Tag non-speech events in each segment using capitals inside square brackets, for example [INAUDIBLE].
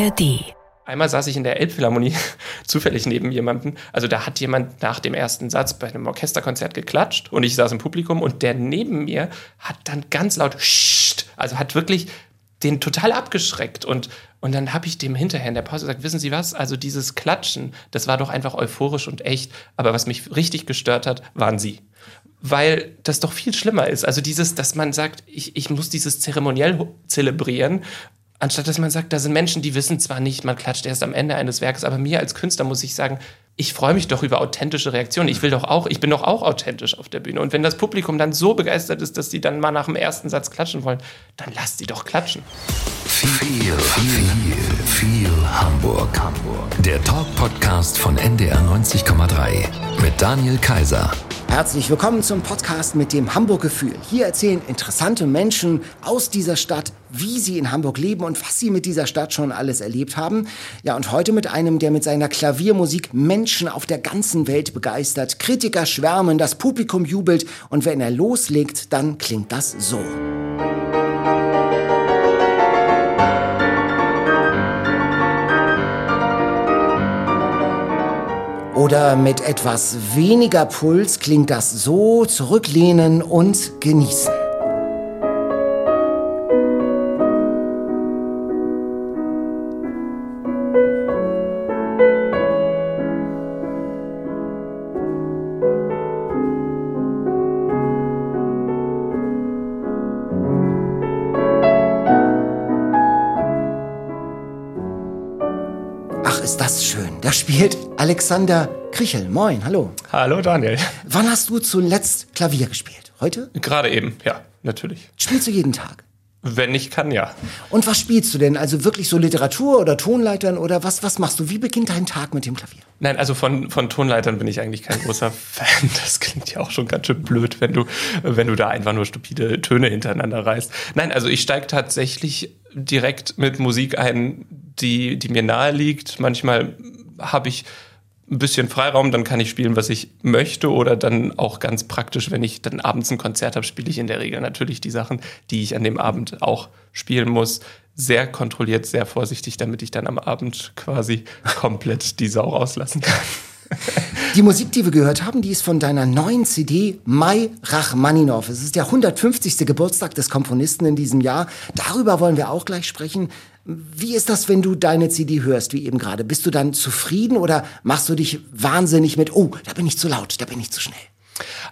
ARD. Einmal saß ich in der Elbphilharmonie [LAUGHS] zufällig neben jemandem. Also da hat jemand nach dem ersten Satz bei einem Orchesterkonzert geklatscht und ich saß im Publikum und der neben mir hat dann ganz laut also hat wirklich den total abgeschreckt und und dann habe ich dem hinterher in der Pause gesagt, wissen Sie was? Also dieses Klatschen, das war doch einfach euphorisch und echt. Aber was mich richtig gestört hat, waren Sie weil das doch viel schlimmer ist. Also dieses, dass man sagt, ich, ich muss dieses zeremoniell zelebrieren, anstatt dass man sagt, da sind Menschen, die wissen zwar nicht, man klatscht erst am Ende eines Werkes, aber mir als Künstler muss ich sagen, ich freue mich doch über authentische Reaktionen. Ich will doch auch, ich bin doch auch authentisch auf der Bühne. Und wenn das Publikum dann so begeistert ist, dass sie dann mal nach dem ersten Satz klatschen wollen, dann lasst sie doch klatschen. Viel, viel, viel Hamburg. Hamburg. Der Talk-Podcast von NDR 90,3 mit Daniel Kaiser. Herzlich willkommen zum Podcast mit dem Hamburg-Gefühl. Hier erzählen interessante Menschen aus dieser Stadt, wie sie in Hamburg leben und was sie mit dieser Stadt schon alles erlebt haben. Ja, und heute mit einem, der mit seiner Klaviermusik Menschen auf der ganzen Welt begeistert. Kritiker schwärmen, das Publikum jubelt und wenn er loslegt, dann klingt das so. Oder mit etwas weniger Puls klingt das so zurücklehnen und genießen. Alexander Krichel. Moin, hallo. Hallo Daniel. Wann hast du zuletzt Klavier gespielt? Heute? Gerade eben, ja, natürlich. Spielst du jeden Tag? Wenn ich kann, ja. Und was spielst du denn? Also wirklich so Literatur oder Tonleitern oder was, was machst du? Wie beginnt dein Tag mit dem Klavier? Nein, also von, von Tonleitern bin ich eigentlich kein großer [LAUGHS] Fan. Das klingt ja auch schon ganz schön blöd, wenn du, wenn du da einfach nur stupide Töne hintereinander reißt. Nein, also ich steige tatsächlich direkt mit Musik ein, die, die mir nahe liegt. Manchmal habe ich ein bisschen Freiraum, dann kann ich spielen, was ich möchte. Oder dann auch ganz praktisch, wenn ich dann abends ein Konzert habe, spiele ich in der Regel natürlich die Sachen, die ich an dem Abend auch spielen muss. Sehr kontrolliert, sehr vorsichtig, damit ich dann am Abend quasi komplett die Sau rauslassen kann. [LAUGHS] Die Musik, die wir gehört haben, die ist von deiner neuen CD Mai Rachmaninov. Es ist der 150. Geburtstag des Komponisten in diesem Jahr. Darüber wollen wir auch gleich sprechen. Wie ist das, wenn du deine CD hörst, wie eben gerade? Bist du dann zufrieden oder machst du dich wahnsinnig mit, oh, da bin ich zu laut, da bin ich zu schnell?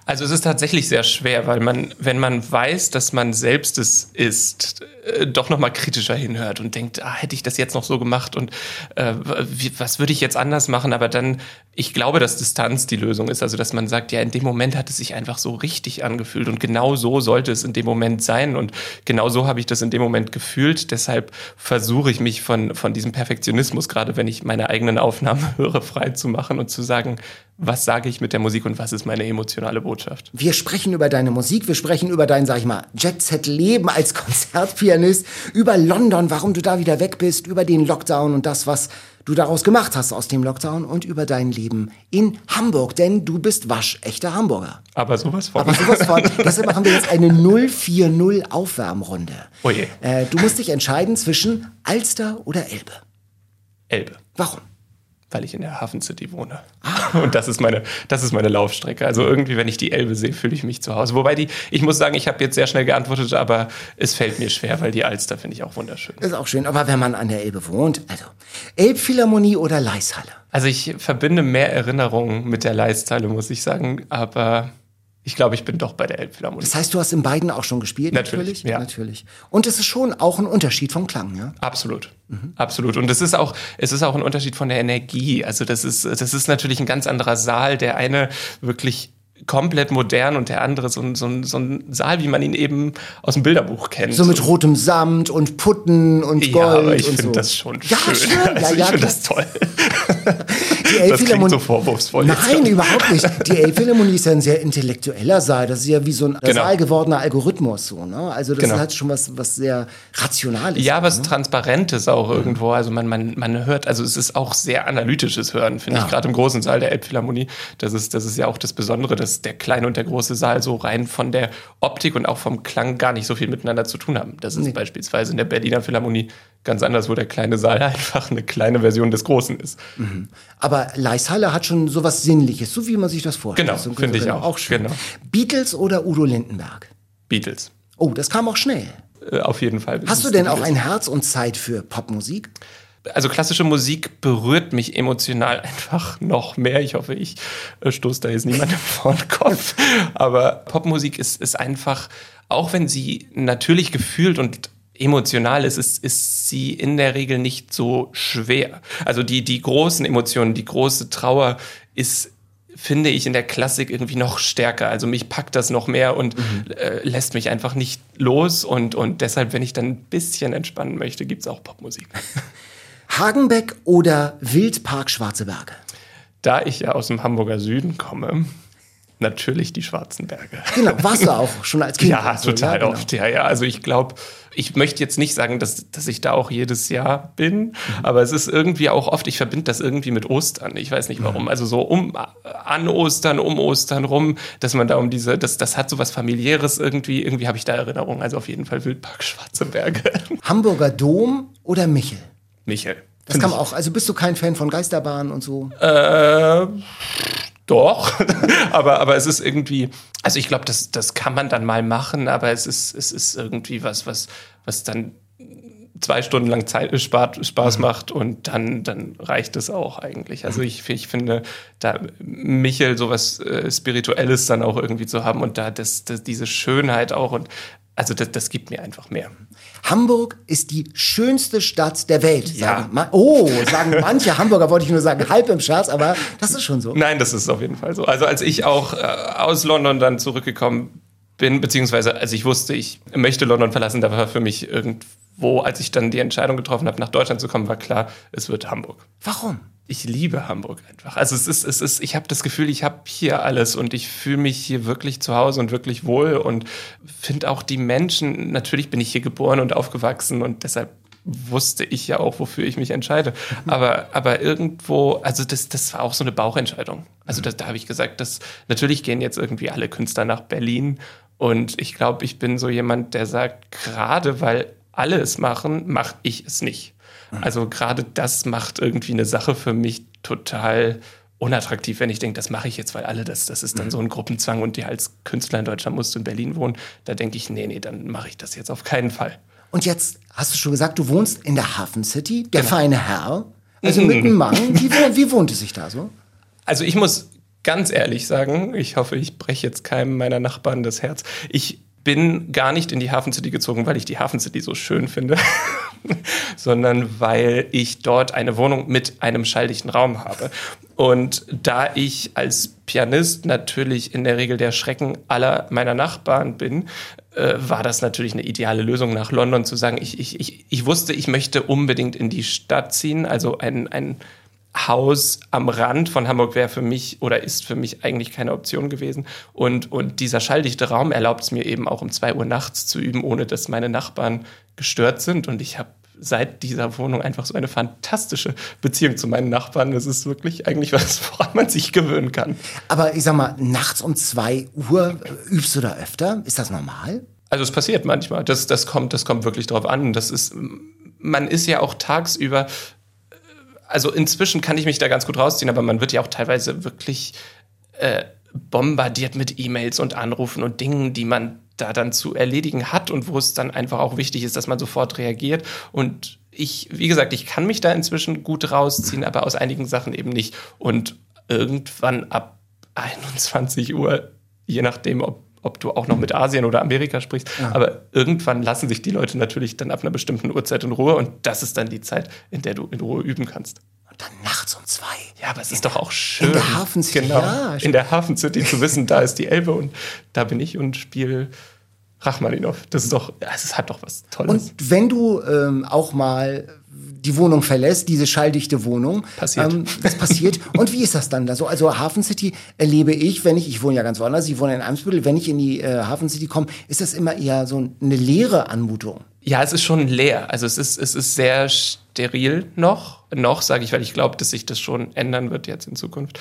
Also es ist tatsächlich sehr schwer, weil man, wenn man weiß, dass man selbst es ist, äh, doch noch mal kritischer hinhört und denkt, ah, hätte ich das jetzt noch so gemacht und äh, wie, was würde ich jetzt anders machen? Aber dann, ich glaube, dass Distanz die Lösung ist. Also dass man sagt, ja, in dem Moment hat es sich einfach so richtig angefühlt und genau so sollte es in dem Moment sein und genau so habe ich das in dem Moment gefühlt. Deshalb versuche ich mich von von diesem Perfektionismus, gerade wenn ich meine eigenen Aufnahmen [LAUGHS] höre, frei zu machen und zu sagen, was sage ich mit der Musik und was ist meine emotionale Botschaft. Wir sprechen über deine Musik, wir sprechen über dein, sag ich mal, Jet-Set-Leben als [LAUGHS] Konzertpianist, über London, warum du da wieder weg bist, über den Lockdown und das, was du daraus gemacht hast aus dem Lockdown und über dein Leben in Hamburg, denn du bist waschechter Hamburger. Aber sowas von. Aber sowas von. [LAUGHS] Deshalb machen wir jetzt eine 040 Aufwärmrunde. Oh je. Äh, du musst dich entscheiden zwischen Alster oder Elbe. Elbe. Warum? Weil ich in der Hafen City wohne. Und das ist meine, das ist meine Laufstrecke. Also irgendwie, wenn ich die Elbe sehe, fühle ich mich zu Hause. Wobei die, ich muss sagen, ich habe jetzt sehr schnell geantwortet, aber es fällt mir schwer, weil die Alster finde ich auch wunderschön. Ist auch schön. Aber wenn man an der Elbe wohnt, also Elbphilharmonie oder Leishalle? Also ich verbinde mehr Erinnerungen mit der Leishalle, muss ich sagen. Aber ich glaube, ich bin doch bei der Elbphilharmonie. Das heißt, du hast in beiden auch schon gespielt? Natürlich, ja. Natürlich. Und es ist schon auch ein Unterschied vom Klang, ja? Absolut. Mhm. Absolut. Und es ist auch, es ist auch ein Unterschied von der Energie. Also das ist, das ist natürlich ein ganz anderer Saal. Der eine wirklich komplett modern und der andere so ein, so, ein, so ein Saal, wie man ihn eben aus dem Bilderbuch kennt. So mit rotem Samt und Putten und Gold. Ja, aber ich finde so. das schon ja, schön. Schön. Ja, also ja, ich finde das toll. Die [LAUGHS] das klingt so vorwurfsvoll. Nein, überhaupt nicht. Die [LAUGHS] Elbphilharmonie ist ja ein sehr intellektueller Saal. Das ist ja wie so ein Genau. Saal gewordener Algorithmus. So, ne? Also das Genau. ist halt schon was, was sehr Rationales. Ja, was ne? Transparentes auch irgendwo. Also man, man, man hört, also es ist auch sehr analytisches Hören, finde Ja. ich, gerade im großen Saal der Elbphilharmonie. Das ist, das ist ja auch das Besondere, dass der kleine und der große Saal so rein von der Optik und auch vom Klang gar nicht so viel miteinander zu tun haben. Das ist beispielsweise in der Berliner Philharmonie ganz anders, wo der kleine Saal [LAUGHS] einfach eine kleine Version des Großen ist. Aber Leishalle hat schon sowas Sinnliches, so wie man sich das vorstellt. Genau, So- finde ich auch. auch schön. Genau. Beatles oder Udo Lindenberg? Beatles. Oh, das kam auch schnell. Äh, auf jeden Fall. Hast du denn auch ein Herz und Zeit für Popmusik? Also klassische Musik berührt mich emotional [LAUGHS] einfach noch mehr. Ich hoffe, ich äh, stoße da jetzt niemandem [LAUGHS] vor den Kopf. Aber Popmusik ist, ist einfach, auch wenn sie natürlich gefühlt und emotional ist, ist, ist sie in der Regel nicht so schwer. Also die, die großen Emotionen, die große Trauer ist finde ich in der Klassik irgendwie noch stärker. Also mich packt das noch mehr und äh, lässt mich einfach nicht los. Und, und deshalb, wenn ich dann ein bisschen entspannen möchte, gibt es auch Popmusik. [LAUGHS] Hagenbeck oder Wildpark Schwarze Berge? Da ich ja aus dem Hamburger Süden komme, natürlich die Schwarzen Berge. Genau, warst du [LAUGHS] auch schon als Kind? Ja, so, total genau. oft. Ja, ja. Also ich glaube, ich möchte jetzt nicht sagen, dass, dass ich da auch jedes Jahr bin, aber es ist irgendwie auch oft, ich verbinde das irgendwie mit Ostern. Ich weiß nicht warum. Also so um an Ostern, um Ostern rum, dass man da um diese, das, das hat so was familiäres irgendwie. Irgendwie habe ich da Erinnerungen. Also auf jeden Fall Wildpark Schwarze Berge. Hamburger Dom oder Michel? Michael. Das kam auch. Also bist du kein Fan von Geisterbahnen und so? Äh, doch, [LAUGHS] aber, aber es ist irgendwie, also ich glaube, das, das kann man dann mal machen, aber es ist, es ist irgendwie was, was, was dann zwei Stunden lang Zeit, äh, Spaß, Spaß macht und dann, dann reicht es auch eigentlich. Also ich, ich finde, da Michel sowas äh, Spirituelles dann auch irgendwie zu haben und da das, das, diese Schönheit auch und also das, das gibt mir einfach mehr. Hamburg ist die schönste Stadt der Welt. Sagen oh, sagen manche Hamburger, wollte ich nur sagen, halb im Scherz, aber das ist schon so. Nein, das ist auf jeden Fall so. Also als ich auch äh, aus London dann zurückgekommen bin, beziehungsweise als ich wusste, ich möchte London verlassen, da war für mich irgendwo, als ich dann die Entscheidung getroffen habe, nach Deutschland zu kommen, war klar, es wird Hamburg. Warum? Ich liebe Hamburg einfach. Also es ist, es ist, ich habe das Gefühl, ich habe hier alles und ich fühle mich hier wirklich zu Hause und wirklich wohl und finde auch die Menschen, natürlich bin ich hier geboren und aufgewachsen und deshalb wusste ich ja auch, wofür ich mich entscheide. Aber, aber irgendwo, also das, das war auch so eine Bauchentscheidung. Also das, da habe ich gesagt, dass natürlich gehen jetzt irgendwie alle Künstler nach Berlin und ich glaube, ich bin so jemand, der sagt, gerade weil alle es machen, mache ich es nicht. Also gerade das macht irgendwie eine Sache für mich total unattraktiv, wenn ich denke, das mache ich jetzt, weil alle das, das ist dann so ein Gruppenzwang und die als Künstler in Deutschland musst du in Berlin wohnen. Da denke ich, nee, nee, dann mache ich das jetzt auf keinen Fall. Und jetzt hast du schon gesagt, du wohnst in der Hafen City, der Genau. feine Herr. Also Mhm. mit einem Mann. Wie, wohnt- wie wohnt es sich da so? Also ich muss ganz ehrlich sagen, ich hoffe, ich breche jetzt keinem meiner Nachbarn das Herz. Ich bin gar nicht in die Hafen City gezogen, weil ich die Hafen City so schön finde, [LAUGHS] sondern weil ich dort eine Wohnung mit einem schalldichten Raum habe. Und da ich als Pianist natürlich in der Regel der Schrecken aller meiner Nachbarn bin, äh, war das natürlich eine ideale Lösung, nach London zu sagen, ich, ich, ich, ich wusste, ich möchte unbedingt in die Stadt ziehen, also ein, ein Haus am Rand von Hamburg wäre für mich oder ist für mich eigentlich keine Option gewesen. Und, und dieser schalldichte Raum erlaubt es mir eben auch um zwei Uhr nachts zu üben, ohne dass meine Nachbarn gestört sind. Und ich habe seit dieser Wohnung einfach so eine fantastische Beziehung zu meinen Nachbarn. Das ist wirklich eigentlich was, woran man sich gewöhnen kann. Aber ich sag mal, nachts um zwei Uhr äh, übst du da öfter? Ist das normal? Also es passiert manchmal. Das, das, kommt, das kommt wirklich drauf an. Das ist, man ist ja auch tagsüber, also inzwischen kann ich mich da ganz gut rausziehen, aber man wird ja auch teilweise wirklich äh, bombardiert mit E-Mails und Anrufen und Dingen, die man da dann zu erledigen hat und wo es dann einfach auch wichtig ist, dass man sofort reagiert. Und ich, wie gesagt, ich kann mich da inzwischen gut rausziehen, aber aus einigen Sachen eben nicht. Und irgendwann ab 21 Uhr, je nachdem, ob ob du auch noch mit Asien oder Amerika sprichst. Aber irgendwann lassen sich die Leute natürlich dann ab einer bestimmten Uhrzeit in Ruhe und das ist dann die Zeit, in der du in Ruhe üben kannst. Und dann nachts um zwei. Ja, aber es ist doch auch schön. der Hafen City, genau, ja, in der Hafen City zu wissen, da ist die Elbe und da bin ich und spiele Rachmaninov. Das ist doch, es hat doch was Tolles. Und wenn du ähm, auch mal die Wohnung verlässt, diese schalldichte Wohnung. Passiert. Ähm, das passiert. [LAUGHS] Und wie ist das dann da so? Also Hafen City erlebe ich, wenn ich, ich wohne ja ganz woanders, ich wohne in Eimsbüttel, wenn ich in die äh, Hafen City komme, ist das immer eher so eine leere Anmutung. Ja, es ist schon leer. Also es ist, es ist sehr steril noch. Noch, sage ich, weil ich glaube, dass sich das schon ändern wird jetzt in Zukunft.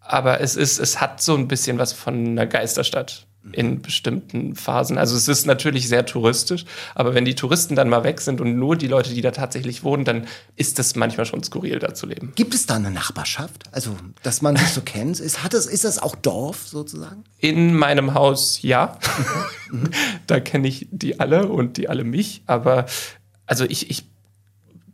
Aber es ist, es hat so ein bisschen was von einer Geisterstadt. In bestimmten Phasen. Also es ist natürlich sehr touristisch, aber wenn die Touristen dann mal weg sind und nur die Leute, die da tatsächlich wohnen, dann ist das manchmal schon skurril, da zu leben. Gibt es da eine Nachbarschaft? Also, dass man sich so [LAUGHS] kennt? Ist, hat es, ist das auch Dorf sozusagen? In meinem Haus ja. [LAUGHS] da kenne ich die alle und die alle mich, aber also ich, ich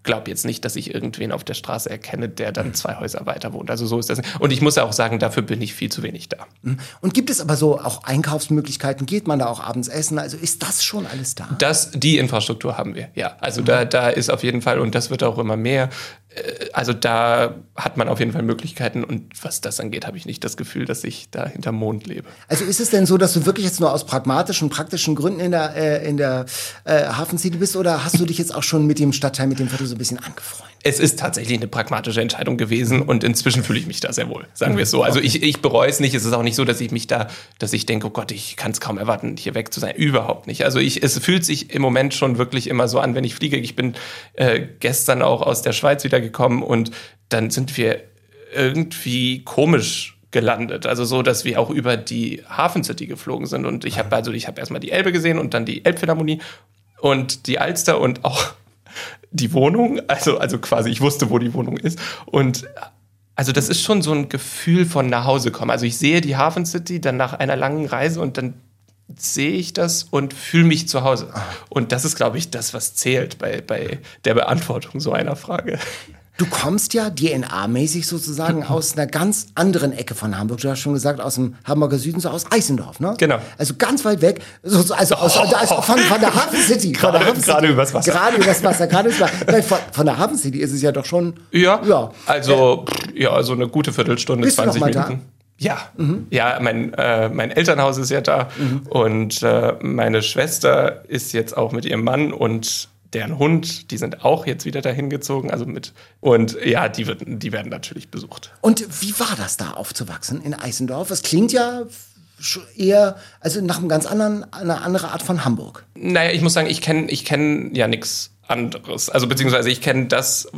glaube jetzt nicht, dass ich irgendwen auf der Straße erkenne, der dann zwei Häuser weiter wohnt. Also so ist das. Und ich muss ja auch sagen, dafür bin ich viel zu wenig da. Mhm. Und gibt es aber so auch Einkaufsmöglichkeiten? Geht man da auch abends essen? Also ist das schon alles da? Das, die Infrastruktur haben wir, ja. Also mhm. da, da ist auf jeden Fall, und das wird auch immer mehr, also da hat man auf jeden Fall Möglichkeiten und was das angeht, habe ich nicht das Gefühl, dass ich da hinterm Mond lebe. Also ist es denn so, dass du wirklich jetzt nur aus pragmatischen, praktischen Gründen in der, äh, in der äh, Hafen City bist oder hast du dich jetzt auch schon mit dem Stadtteil, mit dem Viertel so ein bisschen angefreundet? Es ist tatsächlich eine pragmatische Entscheidung gewesen und inzwischen fühle ich mich da sehr wohl, sagen wir es so. Also ich, ich bereue es nicht. Es ist auch nicht so, dass ich mich da, dass ich denke, oh Gott, ich kann es kaum erwarten, hier weg zu sein. Überhaupt nicht. Also ich, es fühlt sich im Moment schon wirklich immer so an, wenn ich fliege. Ich bin äh, gestern auch aus der Schweiz wieder gekommen und dann sind wir irgendwie komisch gelandet. Also so, dass wir auch über die Hafen City geflogen sind. Und ich habe also, ich habe erstmal die Elbe gesehen und dann die Elbphilharmonie und die Alster und auch die Wohnung. Also, also quasi, ich wusste, wo die Wohnung ist. Und also das ist schon so ein Gefühl von nach Hause kommen. Also ich sehe die Hafen City dann nach einer langen Reise und dann sehe ich das und fühle mich zu Hause. Und das ist, glaube ich, das, was zählt bei, bei der Beantwortung so einer Frage. Du kommst ja DNA-mäßig sozusagen [LAUGHS] aus einer ganz anderen Ecke von Hamburg. Du hast schon gesagt, aus dem Hamburger Süden, so aus Eisendorf, ne? Genau. Also ganz weit weg, so, also aus, oh. also von, von, der Hafen City. Gerade, Hafen City. gerade übers Wasser. Gerade übers Wasser, gerade übers Wasser. Von, von, der Hafen City ist es ja doch schon. Ja. ja. Also, ja, also eine gute Viertelstunde, Bist 20 du noch mal Minuten. Da? Ja, mhm. ja, mein, äh, mein Elternhaus ist ja da mhm. und äh, meine Schwester ist jetzt auch mit ihrem Mann und deren Hund, die sind auch jetzt wieder dahin gezogen, also mit und ja, die, wird, die werden natürlich besucht. Und wie war das da aufzuwachsen in Eisendorf? Es klingt ja eher, also nach einem ganz anderen, einer anderen Art von Hamburg. Naja, ich muss sagen, ich kenne ich kenn ja nichts anderes. Also beziehungsweise ich kenne das,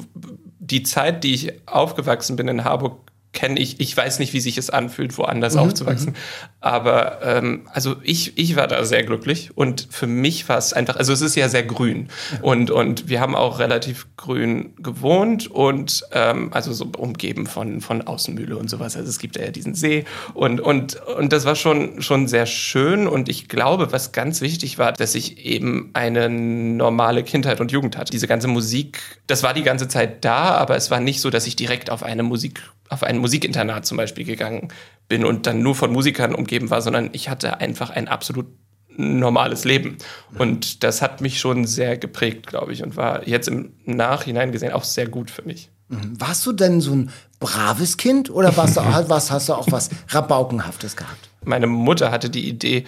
die Zeit, die ich aufgewachsen bin in Harburg, kenne ich, ich weiß nicht, wie sich es anfühlt, woanders mhm, aufzuwachsen. Mhm. Aber ähm, also ich, ich war da sehr glücklich und für mich war es einfach, also es ist ja sehr grün und, und wir haben auch relativ grün gewohnt und ähm, also so umgeben von, von Außenmühle und sowas. Also es gibt ja diesen See und, und, und das war schon, schon sehr schön und ich glaube, was ganz wichtig war, dass ich eben eine normale Kindheit und Jugend hatte. Diese ganze Musik, das war die ganze Zeit da, aber es war nicht so, dass ich direkt auf eine Musik auf ein Musikinternat zum Beispiel gegangen bin und dann nur von Musikern umgeben war, sondern ich hatte einfach ein absolut normales Leben. Und das hat mich schon sehr geprägt, glaube ich, und war jetzt im Nachhinein gesehen auch sehr gut für mich. Mhm. Warst du denn so ein braves Kind oder warst du, [LAUGHS] was, hast du auch was Rabaukenhaftes gehabt? Meine Mutter hatte die Idee,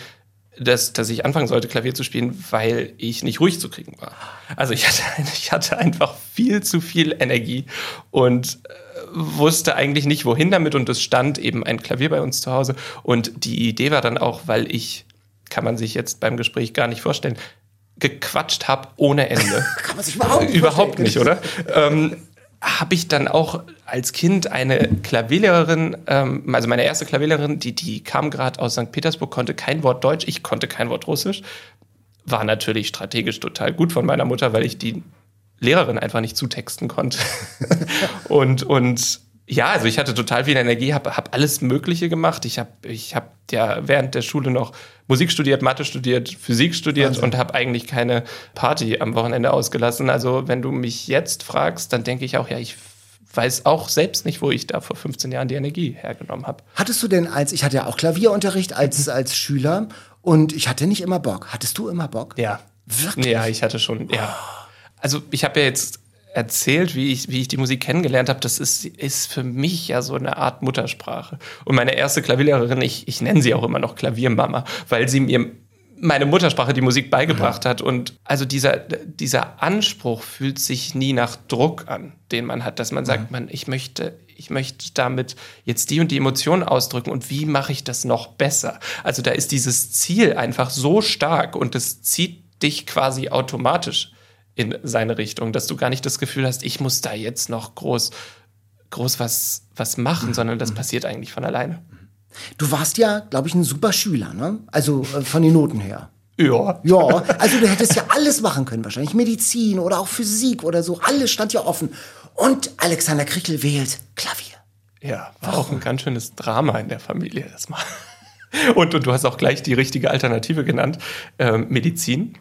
dass, dass ich anfangen sollte, Klavier zu spielen, weil ich nicht ruhig zu kriegen war. Also ich hatte, [LAUGHS] ich hatte einfach viel zu viel Energie und äh, wusste eigentlich nicht, wohin damit und es stand eben ein Klavier bei uns zu Hause und die Idee war dann auch, weil ich, kann man sich jetzt beim Gespräch gar nicht vorstellen, gequatscht habe ohne Ende. [LAUGHS] kann man sich überhaupt nicht Überhaupt nicht, oder? ähm, habe ich dann auch als Kind eine Klavierlehrerin, ähm, also meine erste Klavierlehrerin, die, die kam gerade aus St. Petersburg, konnte kein Wort Deutsch, ich konnte kein Wort Russisch. War natürlich strategisch total gut von meiner Mutter, weil ich die Lehrerin einfach nicht zutexten konnte. [LAUGHS] und, und ja, also ich hatte total viel Energie, habe hab alles Mögliche gemacht. Ich habe ich hab ja während der Schule noch Musik studiert, Mathe studiert, Physik studiert Wahnsinn. und habe eigentlich keine Party am Wochenende ausgelassen. Also wenn du mich jetzt fragst, dann denke ich auch, ja, ich weiß auch selbst nicht, wo ich da vor 15 Jahren die Energie hergenommen habe. Hattest du denn als, ich hatte ja auch Klavierunterricht als, als Schüler und ich hatte nicht immer Bock. Hattest du immer Bock? Ja. Wirklich? Ja, ich hatte schon, ja. Also ich habe ja jetzt erzählt, wie ich, wie ich die Musik kennengelernt habe, das ist, ist für mich ja so eine Art Muttersprache. Und meine erste Klavierlehrerin, ich, ich nenne sie auch immer noch Klaviermama, weil sie mir meine Muttersprache die Musik beigebracht ja. hat. Und also dieser, dieser Anspruch fühlt sich nie nach Druck an, den man hat, dass man sagt, man, ich möchte, ich möchte damit jetzt die und die Emotionen ausdrücken und wie mache ich das noch besser? Also da ist dieses Ziel einfach so stark und es zieht dich quasi automatisch in seine Richtung, dass du gar nicht das Gefühl hast, ich muss da jetzt noch groß, groß was, was machen, sondern das mhm. passiert eigentlich von alleine. Du warst ja, glaube ich, ein super Schüler, ne? Also äh, von den Noten her. Ja. Ja, also du hättest ja alles machen können, wahrscheinlich Medizin oder auch Physik oder so. Alles stand ja offen. Und Alexander Krichel wählt Klavier. Ja, war auch ein ganz schönes Drama in der Familie erstmal. [LAUGHS] Und, und du hast auch gleich die richtige Alternative genannt, ähm, Medizin.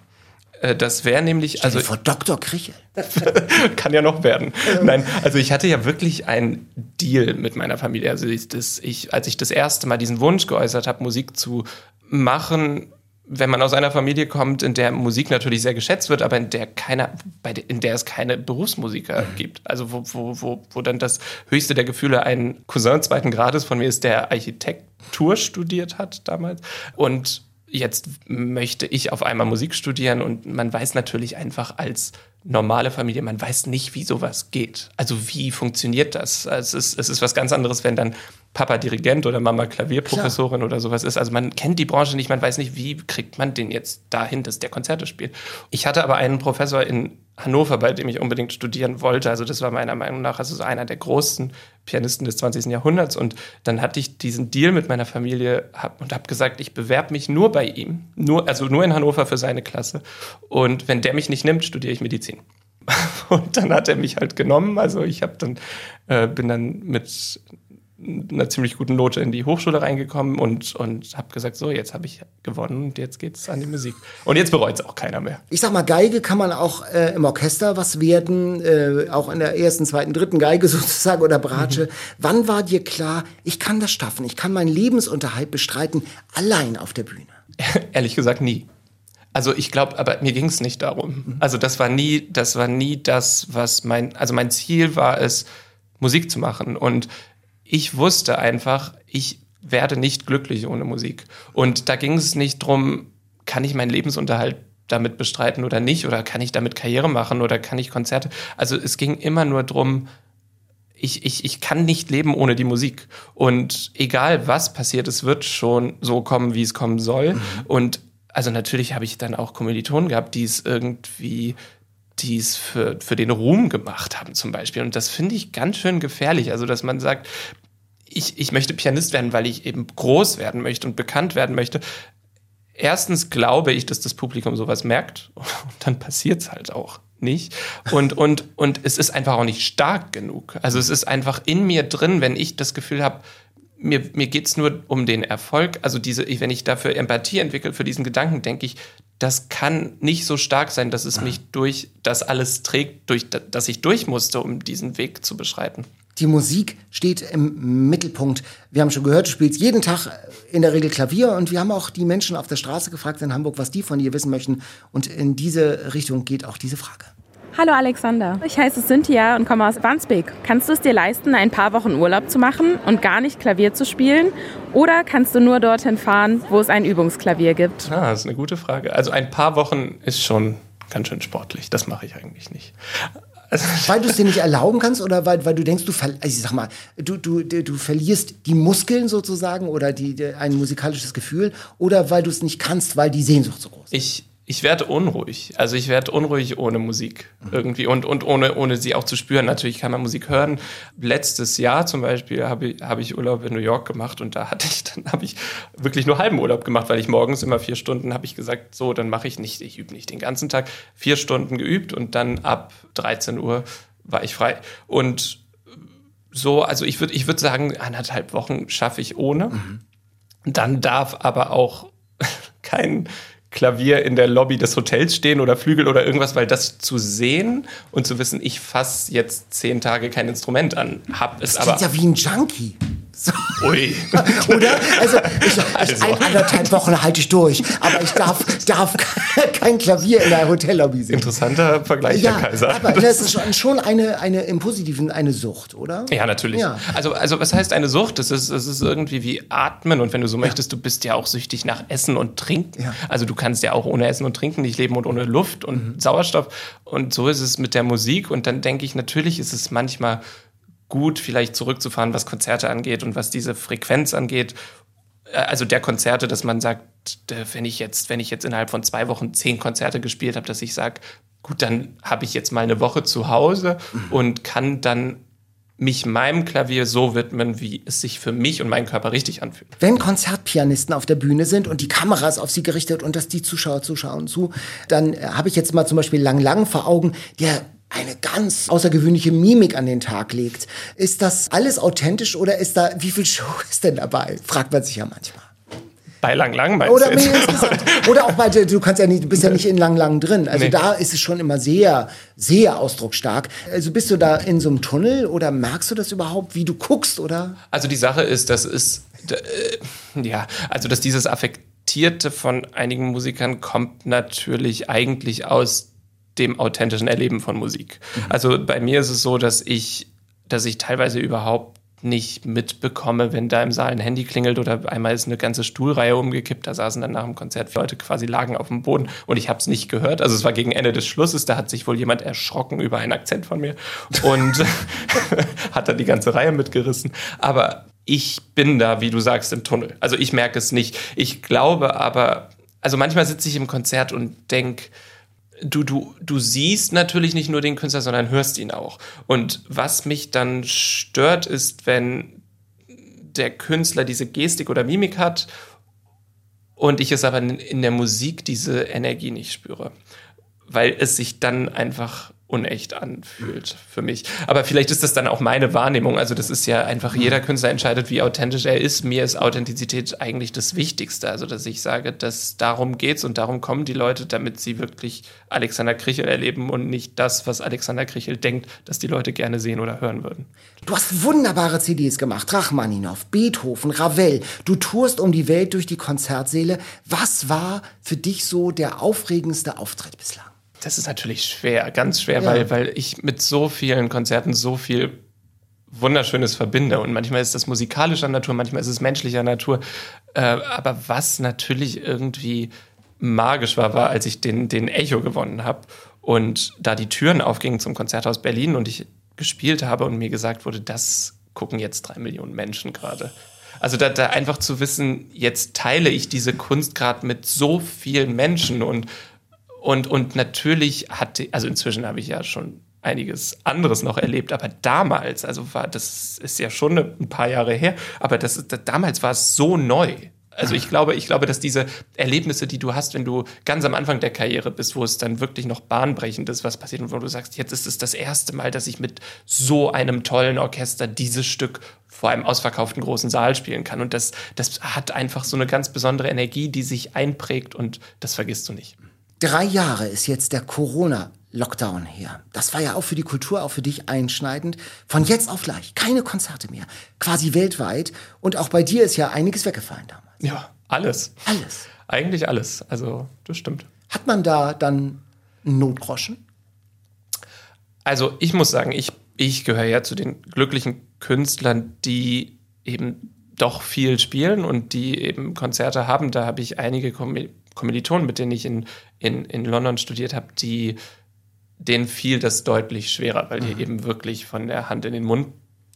Äh, Das wäre nämlich, Also also vor Dr. Krichel. [LAUGHS] kann ja noch werden. Nein, also ich hatte ja wirklich einen Deal mit meiner Familie. Also ich, das, ich, als ich das erste Mal diesen Wunsch geäußert habe, Musik zu machen, wenn man aus einer Familie kommt, in der Musik natürlich sehr geschätzt wird, aber in der keiner, in der es keine Berufsmusiker gibt. Also wo, wo, wo, wo dann das höchste der Gefühle ein Cousin zweiten Grades von mir ist, der Architektur studiert hat damals. Und jetzt möchte ich auf einmal Musik studieren und man weiß natürlich einfach als normale Familie, man weiß nicht, wie sowas geht. Also wie funktioniert das? Es ist, es ist was ganz anderes, wenn dann Papa Dirigent oder Mama Klavierprofessorin oder sowas ist. Also man kennt die Branche nicht, man weiß nicht, wie kriegt man den jetzt dahin, dass der Konzerte spielt. Ich hatte aber einen Professor in Hannover, bei dem ich unbedingt studieren wollte. Also das war meiner Meinung nach also so einer der großen Pianisten des 20. Jahrhunderts. Und dann hatte ich diesen Deal mit meiner Familie hab, und habe gesagt, ich bewerbe mich nur bei ihm, nur, also nur in Hannover für seine Klasse. Und wenn der mich nicht nimmt, studiere ich Medizin. [LAUGHS] Und dann hat er mich halt genommen. Also ich habe dann äh, bin dann mit einer ziemlich guten Note in die Hochschule reingekommen und, und habe gesagt, so, jetzt habe ich gewonnen und jetzt geht's an die Musik. Und jetzt bereut es auch keiner mehr. Ich sag mal, Geige kann man auch äh, im Orchester was werden, äh, auch in der ersten, zweiten, dritten Geige [LAUGHS] sozusagen oder Bratsche. Wann war dir klar, ich kann das schaffen, ich kann meinen Lebensunterhalt bestreiten, allein auf der Bühne? [LAUGHS] Ehrlich gesagt nie. Also ich glaube, aber mir ging es nicht darum. Also das war nie, das war nie das, was mein, also mein Ziel war es, Musik zu machen. Und ich wusste einfach, ich werde nicht glücklich ohne Musik. Und da ging es nicht drum, kann ich meinen Lebensunterhalt damit bestreiten oder nicht? Oder kann ich damit Karriere machen oder kann ich Konzerte? Also es ging immer nur drum, ich, ich, ich kann nicht leben ohne die Musik. Und egal was passiert, es wird schon so kommen, wie es kommen soll. Und also natürlich habe ich dann auch Kommilitonen gehabt, die es irgendwie die es für, für den Ruhm gemacht haben zum Beispiel. Und das finde ich ganz schön gefährlich. Also, dass man sagt, ich, ich möchte Pianist werden, weil ich eben groß werden möchte und bekannt werden möchte. Erstens glaube ich, dass das Publikum sowas merkt [LAUGHS] und dann passiert es halt auch nicht. Und, und, und es ist einfach auch nicht stark genug. Also es ist einfach in mir drin, wenn ich das Gefühl habe, mir, mir geht es nur um den Erfolg. Also diese, wenn ich dafür Empathie entwickle, für diesen Gedanken, denke ich, das kann nicht so stark sein, dass es mich durch das alles trägt, durch, dass ich durch musste, um diesen Weg zu beschreiten. Die Musik steht im Mittelpunkt. Wir haben schon gehört, du spielst jeden Tag in der Regel Klavier und wir haben auch die Menschen auf der Straße gefragt in Hamburg, was die von dir wissen möchten. Und in diese Richtung geht auch diese Frage. Hallo Alexander, ich heiße Cynthia und komme aus Wandsbek. Kannst du es dir leisten, ein paar Wochen Urlaub zu machen und gar nicht Klavier zu spielen? Oder kannst du nur dorthin fahren, wo es ein Übungsklavier gibt? Ah, das ist eine gute Frage. Also ein paar Wochen ist schon ganz schön sportlich. Das mache ich eigentlich nicht. [LAUGHS] Weil du es dir nicht erlauben kannst oder weil, weil du denkst, du, ver also ich sag mal, du, du, du verlierst die Muskeln sozusagen oder die, die, ein musikalisches Gefühl oder weil du es nicht kannst, weil die Sehnsucht so groß ist? Ich, ich werde unruhig. Also ich werde unruhig ohne Musik irgendwie und, und ohne, ohne sie auch zu spüren. Natürlich kann man Musik hören. Letztes Jahr zum Beispiel habe ich, habe ich Urlaub in New York gemacht und da hatte ich, [LAUGHS] dann habe ich wirklich nur halben Urlaub gemacht, weil ich morgens immer vier Stunden habe ich gesagt, so, dann mache ich nicht, ich übe nicht den ganzen Tag, vier Stunden geübt und dann ab 13 Uhr war ich frei. Und so, also ich würde ich würde sagen, anderthalb Wochen schaffe ich ohne. Dann darf aber auch [LAUGHS] kein Klavier in der Lobby des Hotels stehen oder Flügel oder irgendwas, weil das zu sehen und zu wissen, ich fasse jetzt zehn Tage kein Instrument an, hab es Das aber. klingt ja wie ein Junkie. So. Ui. [LAUGHS] Oder? Also, ich, ich, Also. ein, anderthalb Wochen halte ich durch, aber ich darf, darf [LAUGHS] kein Klavier in der Hotellobby sehen. Interessanter Vergleich, Ja, Herr Kaiser. aber das ist schon, schon eine, eine, im Positiven eine Sucht, oder? Ja, natürlich. Ja. Also, also was heißt eine Sucht? Das ist, das ist irgendwie wie Atmen und wenn du so möchtest, du bist ja auch süchtig nach Essen und Trinken. Ja. Also du kannst ja auch ohne Essen und Trinken nicht leben und ohne Luft und Mhm. Sauerstoff. Und so ist es mit der Musik. Und dann denke ich, natürlich ist es manchmal gut, vielleicht zurückzufahren, was Konzerte angeht und was diese Frequenz angeht. Äh, Also der Konzerte, dass man sagt, äh, wenn ich jetzt, wenn ich jetzt innerhalb von zwei Wochen zehn Konzerte gespielt habe, dass ich sage, gut, dann habe ich jetzt mal eine Woche zu Hause und kann dann mich meinem Klavier so widmen, wie es sich für mich und meinen Körper richtig anfühlt. Wenn Konzertpianisten auf der Bühne sind und die Kamera ist auf sie gerichtet und dass die Zuschauer zuschauen zu, dann äh, habe ich jetzt mal zum Beispiel Lang Lang vor Augen, der eine ganz außergewöhnliche Mimik an den Tag legt. Ist das alles authentisch oder ist da, wie viel Show [LAUGHS] ist denn dabei? Fragt man sich ja manchmal. Bei Lang Lang meinst Oder, du jetzt? oder auch bei, du kannst ja nicht, du bist ja nicht in Lang Lang drin. Also Nee. da ist es schon immer sehr, sehr ausdrucksstark. Also bist du da in so einem Tunnel oder merkst du das überhaupt, wie du guckst oder? Also die Sache ist, das ist, äh, ja, also dass dieses Affektierte von einigen Musikern kommt natürlich eigentlich aus dem authentischen Erleben von Musik. Also bei mir ist es so, dass ich, dass ich teilweise überhaupt nicht mitbekomme, wenn da im Saal ein Handy klingelt oder einmal ist eine ganze Stuhlreihe umgekippt, da saßen dann nach dem Konzert Leute quasi lagen auf dem Boden und ich habe es nicht gehört. Also es war gegen Ende des Schlusses, da hat sich wohl jemand erschrocken über einen Akzent von mir und [LAUGHS] hat dann die ganze Reihe mitgerissen. Aber ich bin da, wie du sagst, im Tunnel. Also ich merke es nicht. Ich glaube aber, also manchmal sitze ich im Konzert und denke, du, du, du siehst natürlich nicht nur den Künstler, sondern hörst ihn auch. Und was mich dann stört, ist, wenn der Künstler diese Gestik oder Mimik hat und ich es aber in, in der Musik diese Energie nicht spüre. Weil es sich dann einfach unecht anfühlt für mich. Aber vielleicht ist das dann auch meine Wahrnehmung. Also das ist ja einfach, jeder Künstler entscheidet, wie authentisch er ist. Mir ist Authentizität eigentlich das Wichtigste. Also dass ich sage, dass darum geht's und darum kommen die Leute, damit sie wirklich Alexander Krichel erleben und nicht das, was Alexander Krichel denkt, dass die Leute gerne sehen oder hören würden. Du hast wunderbare CDs gemacht. Rachmaninow, Beethoven, Ravel. Du tourst um die Welt durch die Konzertsäle. Was war für dich so der aufregendste Auftritt bislang? Das ist natürlich schwer, ganz schwer, Ja. weil, weil ich mit so vielen Konzerten so viel Wunderschönes verbinde. Und manchmal ist das musikalischer Natur, manchmal ist es menschlicher Natur. Äh, aber was natürlich irgendwie magisch war, war, als ich den, den Echo gewonnen habe und da die Türen aufgingen zum Konzerthaus Berlin und ich gespielt habe und mir gesagt wurde, das gucken jetzt drei Millionen Menschen gerade. Also da, da einfach zu wissen, jetzt teile ich diese Kunst gerade mit so vielen Menschen und und, und natürlich hatte, also inzwischen habe ich ja schon einiges anderes noch erlebt, aber damals, also war, das ist ja schon ein paar Jahre her, aber das, ist- damals war es so neu. Also ich glaube, ich glaube, dass diese Erlebnisse, die du hast, wenn du ganz am Anfang der Karriere bist, wo es dann wirklich noch bahnbrechend ist, was passiert und wo du sagst, jetzt ist es das erste Mal, dass ich mit so einem tollen Orchester dieses Stück vor einem ausverkauften großen Saal spielen kann. Und das, das hat einfach so eine ganz besondere Energie, die sich einprägt und das vergisst du nicht. Drei Jahre ist jetzt der Corona-Lockdown her. Das war ja auch für die Kultur, auch für dich einschneidend. Von jetzt auf gleich keine Konzerte mehr. Quasi weltweit. Und auch bei dir ist ja einiges weggefallen damals. Ja, alles. Alles. Eigentlich alles. Also, das stimmt. Hat man da dann einen Notgroschen? Also, ich muss sagen, ich, ich gehöre ja zu den glücklichen Künstlern, die eben doch viel spielen und die eben Konzerte haben. Da habe ich einige Kommil- Kommilitonen, mit denen ich in, in, in London studiert habe, die denen fiel das deutlich schwerer, weil die eben wirklich von der Hand in den Mund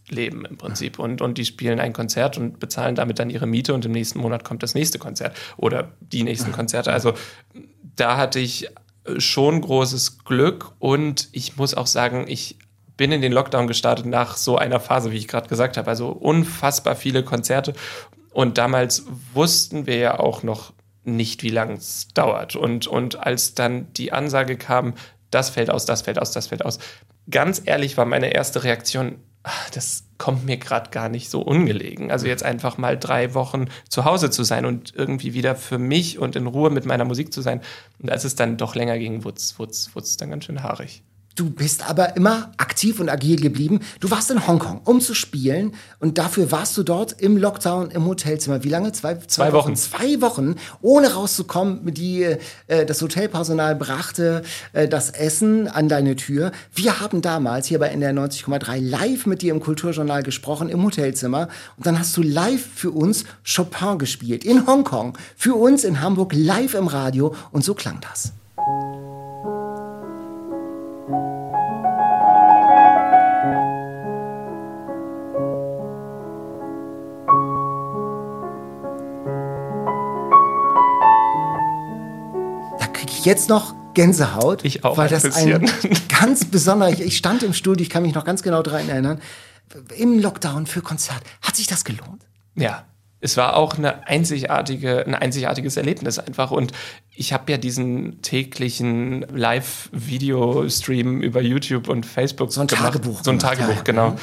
leben im Prinzip. Und, und die spielen ein Konzert und bezahlen damit dann ihre Miete und im nächsten Monat kommt das nächste Konzert oder die nächsten Konzerte. Also da hatte ich schon großes Glück und ich muss auch sagen, ich bin in den Lockdown gestartet nach so einer Phase, wie ich gerade gesagt habe. Also unfassbar viele Konzerte. Und damals wussten wir ja auch noch nicht, wie lange es dauert. Und, und als dann die Ansage kam, das fällt aus, das fällt aus, das fällt aus. Ganz ehrlich war meine erste Reaktion, ach, das kommt mir gerade gar nicht so ungelegen. Also jetzt einfach mal drei Wochen zu Hause zu sein und irgendwie wieder für mich und in Ruhe mit meiner Musik zu sein. Und als es dann doch länger ging, wurde es dann ganz schön haarig. Du bist aber immer aktiv und agil geblieben. Du warst in Hongkong, um zu spielen. Und dafür warst du dort im Lockdown im Hotelzimmer. Wie lange? Zwei, Zwei Wochen. Zwei Wochen, ohne rauszukommen. Die, äh, das Hotelpersonal brachte äh, das Essen an deine Tür. Wir haben damals hier bei NDR 90,3 live mit dir im Kulturjournal gesprochen, im Hotelzimmer. Und dann hast du live für uns Chopin gespielt. In Hongkong. Für uns in Hamburg live im Radio. Und so klang das. Jetzt noch Gänsehaut. Ich auch weil ein das bisschen. ein [LAUGHS] ganz besonderer, ich, ich stand im Studio, ich kann mich noch ganz genau daran erinnern. im Lockdown für Konzert. Hat sich das gelohnt? Ja, es war auch eine einzigartige, ein einzigartiges Erlebnis einfach. Und ich habe ja diesen täglichen Live-Video-Stream über YouTube und Facebook so ein gemacht. Tagebuch So ein Tagebuch, ja. genau.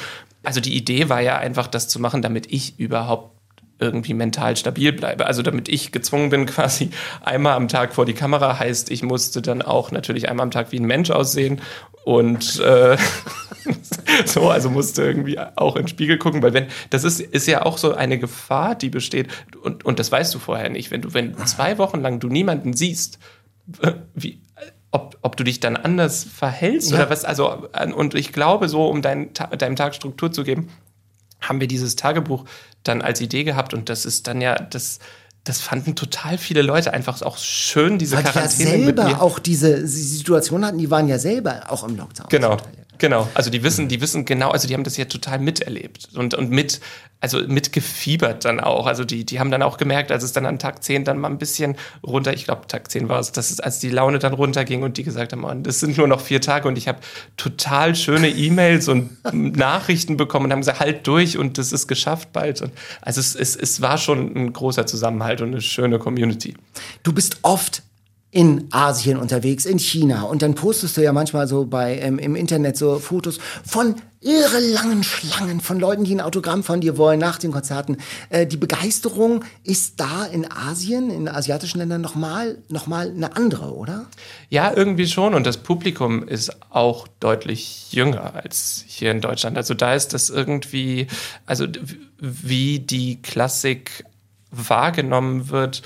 Also die Idee war ja einfach, das zu machen, damit ich überhaupt irgendwie mental stabil bleibe. Also damit ich gezwungen bin, [LAUGHS] quasi einmal am Tag vor die Kamera, heißt, ich musste dann auch natürlich einmal am Tag wie ein Mensch aussehen und äh, [LAUGHS] so, also musste irgendwie auch in den Spiegel gucken, weil wenn, das ist, ist ja auch so eine Gefahr, die besteht und, und das weißt du vorher nicht, wenn du, wenn zwei Wochen lang du niemanden siehst, äh, wie, ob, ob du dich dann anders verhältst Ja. oder was, also, äh, und ich glaube so, um dein, deinem Tag Struktur zu geben, haben wir dieses Tagebuch dann als Idee gehabt und das ist dann ja, das, das fanden total viele Leute einfach auch schön, diese Weil die ja Quarantäne mit mir. selber auch diese Situation hatten, die waren ja selber auch im Lockdown. Genau. Genau, also die wissen, die wissen genau, also die haben das ja total miterlebt und, und mit, also mitgefiebert dann auch. Also die, die haben dann auch gemerkt, als es dann an Tag 10 dann mal ein bisschen runter, ich glaube Tag 10 war es, dass es, als die Laune dann runterging und die gesagt haben, Mann, das sind nur noch vier Tage und ich habe total schöne E-Mails und [LAUGHS] Nachrichten bekommen und haben gesagt, halt durch und das ist geschafft bald. Und also es, es, es war schon ein großer Zusammenhalt und eine schöne Community. Du bist oft in Asien unterwegs, in China. Und dann postest du ja manchmal so bei ähm, im Internet so Fotos von irre langen Schlangen von Leuten, die ein Autogramm von dir wollen nach den Konzerten. Äh, die Begeisterung ist da in Asien, in asiatischen Ländern nochmal noch mal eine andere, oder? Ja, irgendwie schon. Und das Publikum ist auch deutlich jünger als hier in Deutschland. Also da ist das irgendwie, also wie die Klassik wahrgenommen wird,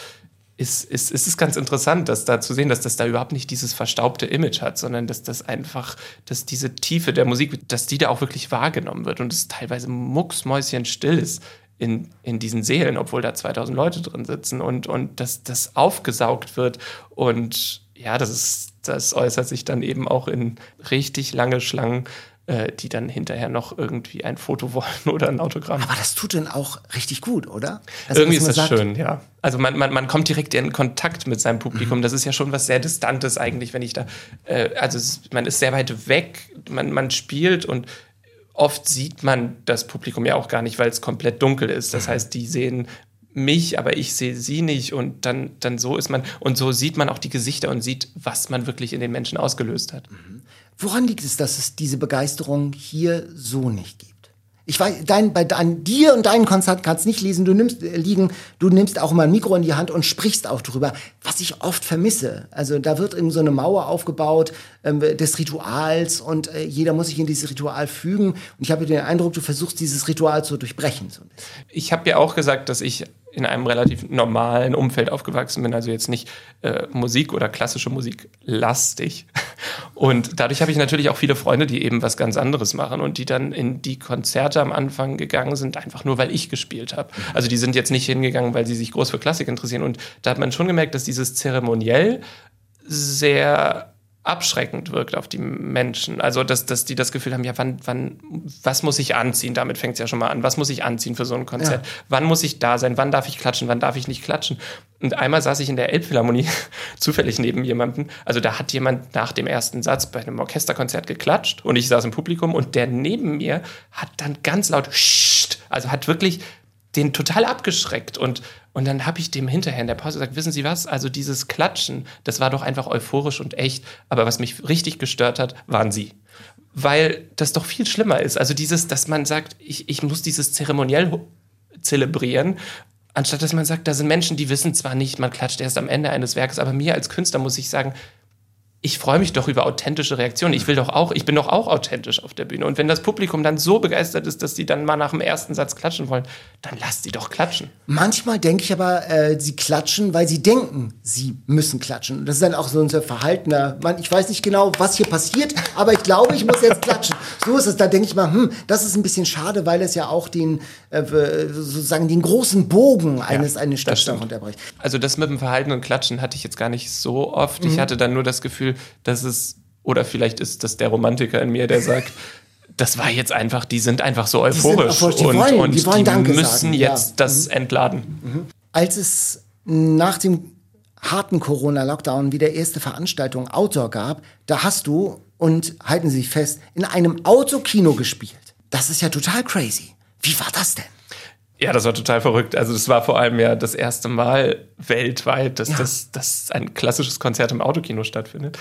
ist, ist, ist es ganz interessant, dass da zu sehen, dass das da überhaupt nicht dieses verstaubte Image hat, sondern dass das einfach, dass diese Tiefe der Musik, dass die da auch wirklich wahrgenommen wird und es teilweise mucksmäuschenstill ist in, in diesen Seelen, obwohl da 2000 Leute drin sitzen und, und dass das aufgesaugt wird. Und ja, das ist, das äußert sich dann eben auch in richtig lange Schlangen, äh, die dann hinterher noch irgendwie ein Foto wollen oder ein Autogramm. Aber das tut dann auch richtig gut, oder? Also, Irgendwie ist das sagt, schön, ja. Also man, man, man kommt direkt in Kontakt mit seinem Publikum. Das ist ja schon was sehr Distantes eigentlich, wenn ich da, äh, also es, man ist sehr weit weg, man, man spielt und oft sieht man das Publikum ja auch gar nicht, weil es komplett dunkel ist. Das heißt, die sehen mich, aber ich sehe sie nicht und dann, dann so ist man, und so sieht man auch die Gesichter und sieht, was man wirklich in den Menschen ausgelöst hat. Woran liegt es, dass es diese Begeisterung hier so nicht gibt? Ich weiß, dein, bei an dir und deinen Konzerten kannst nicht lesen, du nimmst äh, liegen, du nimmst auch mal ein Mikro in die Hand und sprichst auch drüber, was ich oft vermisse. Also da wird eben so eine Mauer aufgebaut ähm, des Rituals und äh, jeder muss sich in dieses Ritual fügen. Und ich habe den Eindruck, du versuchst dieses Ritual zu durchbrechen. Ich habe ja auch gesagt, dass ich in einem relativ normalen Umfeld aufgewachsen bin, also jetzt nicht äh, Musik oder klassische Musik lastig. [LAUGHS] Und dadurch habe ich natürlich auch viele Freunde, die eben was ganz anderes machen und die dann in die Konzerte am Anfang gegangen sind, einfach nur weil ich gespielt habe. Also die sind jetzt nicht hingegangen, weil sie sich groß für Klassik interessieren. Und da hat man schon gemerkt, dass dieses Zeremoniell sehr abschreckend wirkt auf die Menschen. Also, dass, dass die das Gefühl haben, ja, wann, wann, was muss ich anziehen? Damit fängt es ja schon mal an. Was muss ich anziehen für so ein Konzert? Wann muss ich da sein? Wann darf ich klatschen? Wann darf ich nicht klatschen? Und einmal saß ich in der Elbphilharmonie [LAUGHS] zufällig neben jemandem. Also da hat jemand nach dem ersten Satz bei einem Orchesterkonzert geklatscht und ich saß im Publikum und der neben mir hat dann ganz laut also hat wirklich den total abgeschreckt und und dann habe ich dem hinterher in der Pause gesagt, wissen Sie was? Also dieses Klatschen, das war doch einfach euphorisch und echt. Aber was mich richtig gestört hat, waren Sie. Weil das doch viel schlimmer ist. Also dieses, dass man sagt, ich, ich muss dieses zeremoniell zelebrieren, anstatt dass man sagt, da sind Menschen, die wissen zwar nicht, man klatscht erst am Ende eines Werkes, aber mir als Künstler muss ich sagen, ich freue mich doch über authentische Reaktionen. Ich will doch auch, ich bin doch auch authentisch auf der Bühne. Und wenn das Publikum dann so begeistert ist, dass sie dann mal nach dem ersten Satz klatschen wollen, dann lasst sie doch klatschen. Manchmal denke ich aber, äh, sie klatschen, weil sie denken, sie müssen klatschen. Und das ist dann auch so unser verhaltener, man, ich weiß nicht genau, was hier passiert, aber ich glaube, ich muss jetzt klatschen. So ist es. Da denke ich mal, hm, das ist ein bisschen schade, weil es ja auch den, äh, sozusagen den großen Bogen eines, eines das Stücks stimmt. unterbricht. Also das mit dem Verhalten und Klatschen hatte ich jetzt gar nicht so oft. Ich hatte dann nur das Gefühl, dass es, oder vielleicht ist das der Romantiker in mir, der sagt, [LAUGHS] das war jetzt einfach, die sind einfach so euphorisch euphorisch, die und, wollen- und die wollen Danke müssen sagen, ja. jetzt das entladen. Als es nach dem harten Corona-Lockdown wieder erste Veranstaltung Outdoor gab, da hast du, und halten Sie sich fest, in einem Autokino gespielt. Das ist ja total crazy. Wie war das denn? Ja, das war total verrückt. Also das war vor allem ja das erste Mal weltweit, dass, Ja. das, dass ein klassisches Konzert im Autokino stattfindet.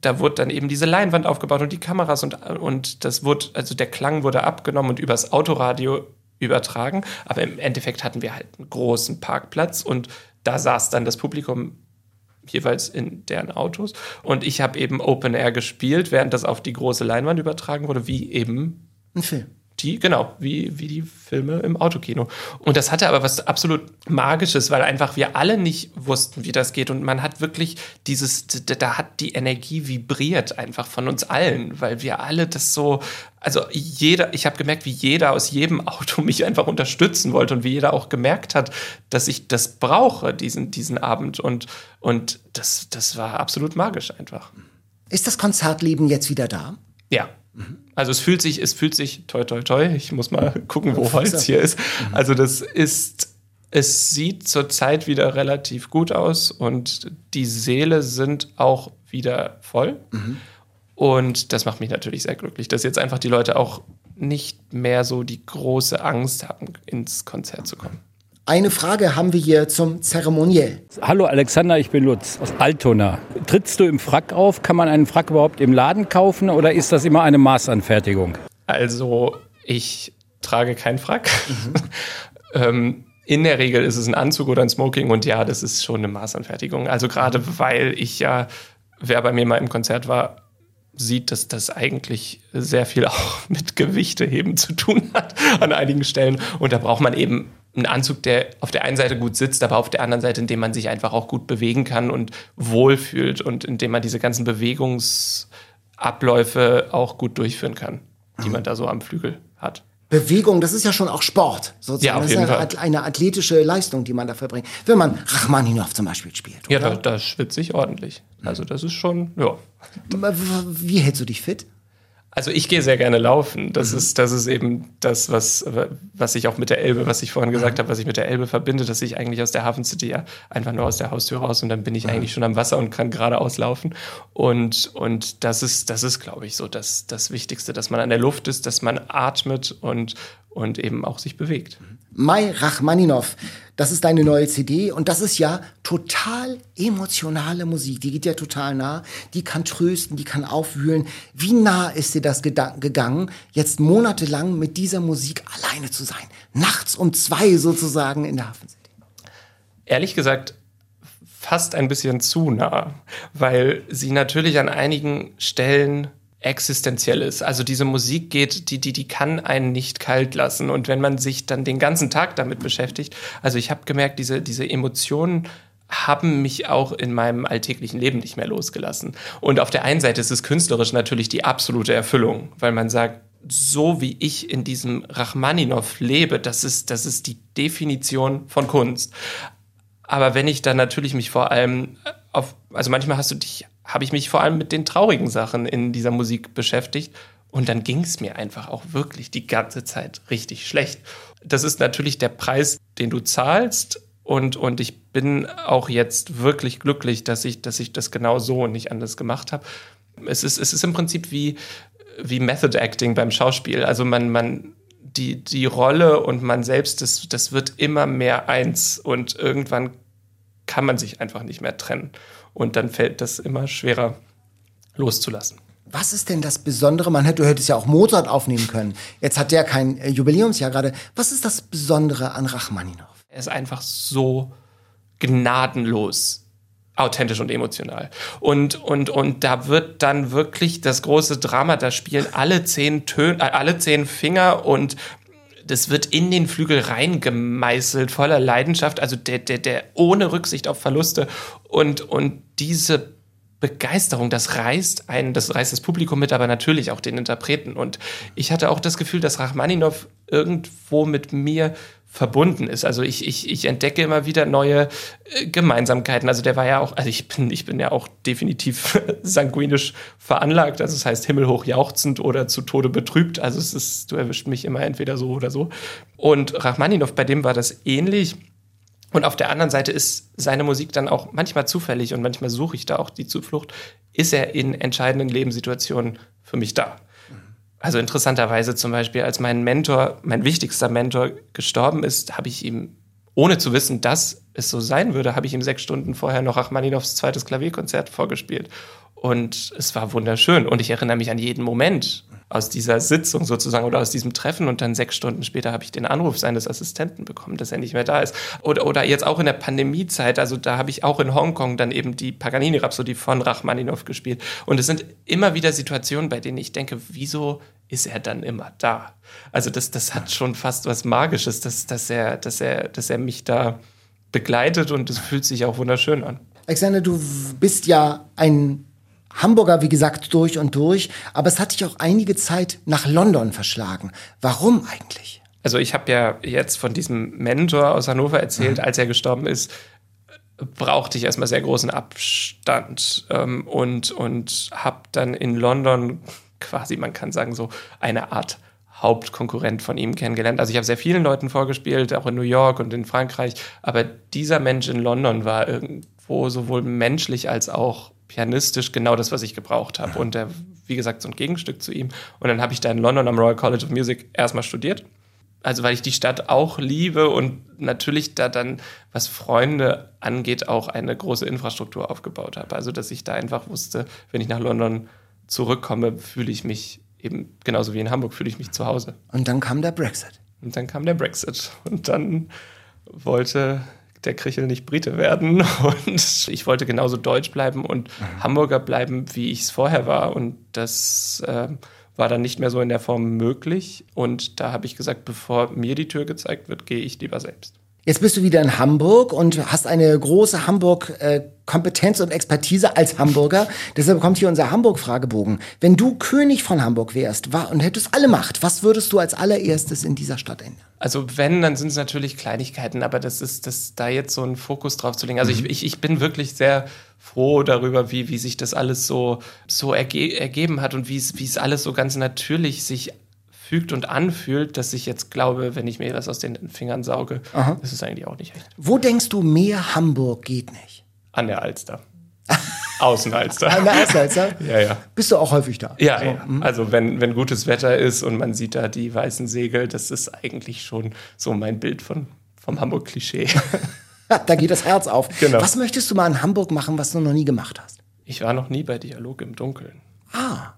Da wurde dann eben diese Leinwand aufgebaut und die Kameras und, und das wurde, also der Klang wurde abgenommen und übers Autoradio übertragen. Aber im Endeffekt hatten wir halt einen großen Parkplatz und da saß dann das Publikum jeweils in deren Autos. Und ich habe eben Open Air gespielt, während das auf die große Leinwand übertragen wurde, wie eben Ein Film. Die, genau, wie, wie die Filme im Autokino. Und das hatte aber was absolut Magisches, weil einfach wir alle nicht wussten, wie das geht. Und man hat wirklich dieses, da hat die Energie vibriert einfach von uns allen, weil wir alle das so, also jeder, ich habe gemerkt, wie jeder aus jedem Auto [LAUGHS] mich einfach unterstützen wollte und wie jeder auch gemerkt hat, dass ich das brauche, diesen, diesen Abend. Und, und das, das war absolut magisch einfach. Ist das Konzertleben jetzt wieder da? Ja. Also es fühlt sich, es fühlt sich toi toi toi. Ich muss mal [LAUGHS] gucken, wo Holz hier ist. Also das ist, es sieht zurzeit wieder relativ gut aus und die Seele sind auch wieder voll. Und das macht mich natürlich sehr glücklich, dass jetzt einfach die Leute auch nicht mehr so die große Angst haben, ins Konzert zu kommen. Eine Frage haben wir hier zum Zeremoniell. Hallo Alexander, ich bin Lutz aus Altona. Trittst du im Frack auf? Kann man einen Frack überhaupt im Laden kaufen oder ist das immer eine Maßanfertigung? Also ich trage keinen Frack. [LAUGHS] ähm, in der Regel ist es ein Anzug oder ein Smoking und ja, das ist schon eine Maßanfertigung. Also gerade weil ich ja, wer bei mir mal im Konzert war, sieht, dass das eigentlich sehr viel auch [LAUGHS] mit Gewichteheben zu tun hat an einigen Stellen. Und da braucht man eben einen Anzug, der auf der einen Seite gut sitzt, aber auf der anderen Seite, in dem man sich einfach auch gut bewegen kann und wohlfühlt und in dem man diese ganzen Bewegungsabläufe auch gut durchführen kann, die man da so am Flügel hat. Bewegung, das ist ja schon auch Sport, sozusagen. Ja, auf das jeden ist eine, Fall. At- eine athletische Leistung, die man da verbringt. Wenn man Rachmaninow zum Beispiel spielt. Ja, oder? da, da schwitze ich ordentlich. Also das ist schon, ja. Wie hältst du dich fit? Also ich gehe sehr gerne laufen. Das ist, das ist eben das, was, was ich auch mit der Elbe, was ich vorhin gesagt habe, was ich mit der Elbe verbinde, dass ich eigentlich aus der Hafen City ja einfach nur aus der Haustür raus und dann bin ich eigentlich schon am Wasser und kann geradeaus laufen. Und, und das ist, das ist, glaube ich, so das, das Wichtigste, dass man an der Luft ist, dass man atmet und, und eben auch sich bewegt. Mai Rachmaninow, das ist deine neue CD und das ist ja total emotionale Musik. Die geht ja total nah. Die kann trösten, die kann aufwühlen. Wie nah ist dir das gegangen, jetzt monatelang mit dieser Musik alleine zu sein? Nachts um zwei sozusagen in der Hafen City. ehrlich gesagt fast ein bisschen zu nah, weil sie natürlich an einigen Stellen existenziell ist. Also diese Musik geht, die, die, die kann einen nicht kalt lassen. Und wenn man sich dann den ganzen Tag damit beschäftigt, also ich habe gemerkt, diese, diese Emotionen haben mich auch in meinem alltäglichen Leben nicht mehr losgelassen. Und auf der einen Seite ist es künstlerisch natürlich die absolute Erfüllung, weil man sagt, so wie ich in diesem Rachmaninow lebe, das ist, das ist die Definition von Kunst. Aber wenn ich dann natürlich mich vor allem auf, also manchmal hast du dich, habe ich mich vor allem mit den traurigen Sachen in dieser Musik beschäftigt und dann ging es mir einfach auch wirklich die ganze Zeit richtig schlecht. Das ist natürlich der Preis, den du zahlst und, und ich bin auch jetzt wirklich glücklich, dass ich, dass ich das genau so und nicht anders gemacht habe. Es ist, es ist im Prinzip wie, wie Method Acting beim Schauspiel. Also man, man, die, die Rolle und man selbst, das, das wird immer mehr eins und irgendwann kann man sich einfach nicht mehr trennen. Und dann fällt das immer schwerer loszulassen. Was ist denn das Besondere? Man hätte, du hättest ja auch Mozart aufnehmen können. Jetzt hat der kein äh, Jubiläumsjahr gerade. Was ist das Besondere an Rachmaninow? Er ist einfach so gnadenlos authentisch und emotional. Und, und, und da wird dann wirklich das große Drama, da spielen alle zehn Töne, äh, alle zehn Finger und das wird in den Flügel reingemeißelt, voller Leidenschaft, also der, der, der ohne Rücksicht auf Verluste und, und diese Begeisterung, das reißt einen, das reißt das Publikum mit, aber natürlich auch den Interpreten. Und ich hatte auch das Gefühl, dass Rachmaninow irgendwo mit mir verbunden ist. Also ich, ich, ich entdecke immer wieder neue äh, Gemeinsamkeiten. Also der war ja auch, also ich bin, ich bin ja auch definitiv [LAUGHS] sanguinisch veranlagt. Also es heißt himmelhoch jauchzend oder zu Tode betrübt. Also es ist, du erwischt mich immer entweder so oder so. Und Rachmaninow, bei dem war das ähnlich. Und auf der anderen Seite ist seine Musik dann auch manchmal zufällig und manchmal suche ich da auch die Zuflucht. Ist er in entscheidenden Lebenssituationen für mich da? Also interessanterweise zum Beispiel, als mein Mentor, mein wichtigster Mentor gestorben ist, habe ich ihm, ohne zu wissen, dass es so sein würde, habe ich ihm sechs Stunden vorher noch Rachmaninows zweites Klavierkonzert vorgespielt. Und es war wunderschön. Und ich erinnere mich an jeden Moment aus dieser Sitzung sozusagen oder aus diesem Treffen. Und dann sechs Stunden später habe ich den Anruf seines Assistenten bekommen, dass er nicht mehr da ist. Oder, oder jetzt auch in der Pandemiezeit. Also da habe ich auch in Hongkong dann eben die Paganini-Rhapsodie von Rachmaninow gespielt. Und es sind immer wieder Situationen, bei denen ich denke, wieso ist er dann immer da? Also das, das hat schon fast was Magisches, dass, dass, er, dass, er, dass er mich da begleitet und es fühlt sich auch wunderschön an. Alexander, du bist ja ein Hamburger, wie gesagt, durch und durch, aber es hat dich auch einige Zeit nach London verschlagen. Warum eigentlich? Also ich habe ja jetzt von diesem Mentor aus Hannover erzählt, mhm. als er gestorben ist, brauchte ich erstmal sehr großen Abstand ähm, und, und habe dann in London quasi, man kann sagen, so eine Art Hauptkonkurrent von ihm kennengelernt. Also ich habe sehr vielen Leuten vorgespielt, auch in New York und in Frankreich, aber dieser Mensch in London war irgendwo sowohl menschlich als auch pianistisch genau das, was ich gebraucht habe. Und der, wie gesagt, so ein Gegenstück zu ihm. Und dann habe ich da in London am Royal College of Music erstmal studiert. Also weil ich die Stadt auch liebe und natürlich da dann, was Freunde angeht, auch eine große Infrastruktur aufgebaut habe. Also dass ich da einfach wusste, wenn ich nach London zurückkomme, fühle ich mich eben genauso wie in Hamburg, fühle ich mich zu Hause. Und dann kam der Brexit. Und dann kam der Brexit. Und dann wollte der Krichel nicht Brite werden. [LAUGHS] Und ich wollte genauso deutsch bleiben und mhm. Hamburger bleiben, wie ich es vorher war. Und das äh, war dann nicht mehr so in der Form möglich. Und da habe ich gesagt, bevor mir die Tür gezeigt wird, gehe ich lieber selbst. Jetzt bist du wieder in Hamburg und hast eine große Hamburg-Kompetenz und Expertise als Hamburger. [LAUGHS] Deshalb kommt hier unser Hamburg-Fragebogen. Wenn du König von Hamburg wärst und hättest alle Macht, was würdest du als allererstes in dieser Stadt ändern? Also wenn, dann sind es natürlich Kleinigkeiten, aber das ist, das da jetzt so einen Fokus drauf zu legen. Also mhm. ich, ich, ich bin wirklich sehr froh darüber, wie, wie sich das alles so, so erge ergeben hat und wie es, wie es alles so ganz natürlich sich fügt und anfühlt, dass ich jetzt glaube, wenn ich mir das aus den Fingern sauge, Aha. das ist eigentlich auch nicht echt. Wo denkst du, mehr Hamburg geht nicht? An der Alster. [LAUGHS] Außenalster. An der Außenalster? [LAUGHS] ja, ja. Bist du auch häufig da? Ja, so. ja. Mhm. Also wenn, wenn gutes Wetter ist und man sieht da die weißen Segel, das ist eigentlich schon so mein Bild von, vom Hamburg-Klischee. [LAUGHS] da geht das Herz auf. Genau. Was möchtest du mal in Hamburg machen, was du noch nie gemacht hast? Ich war noch nie bei Dialog im Dunkeln. Ah.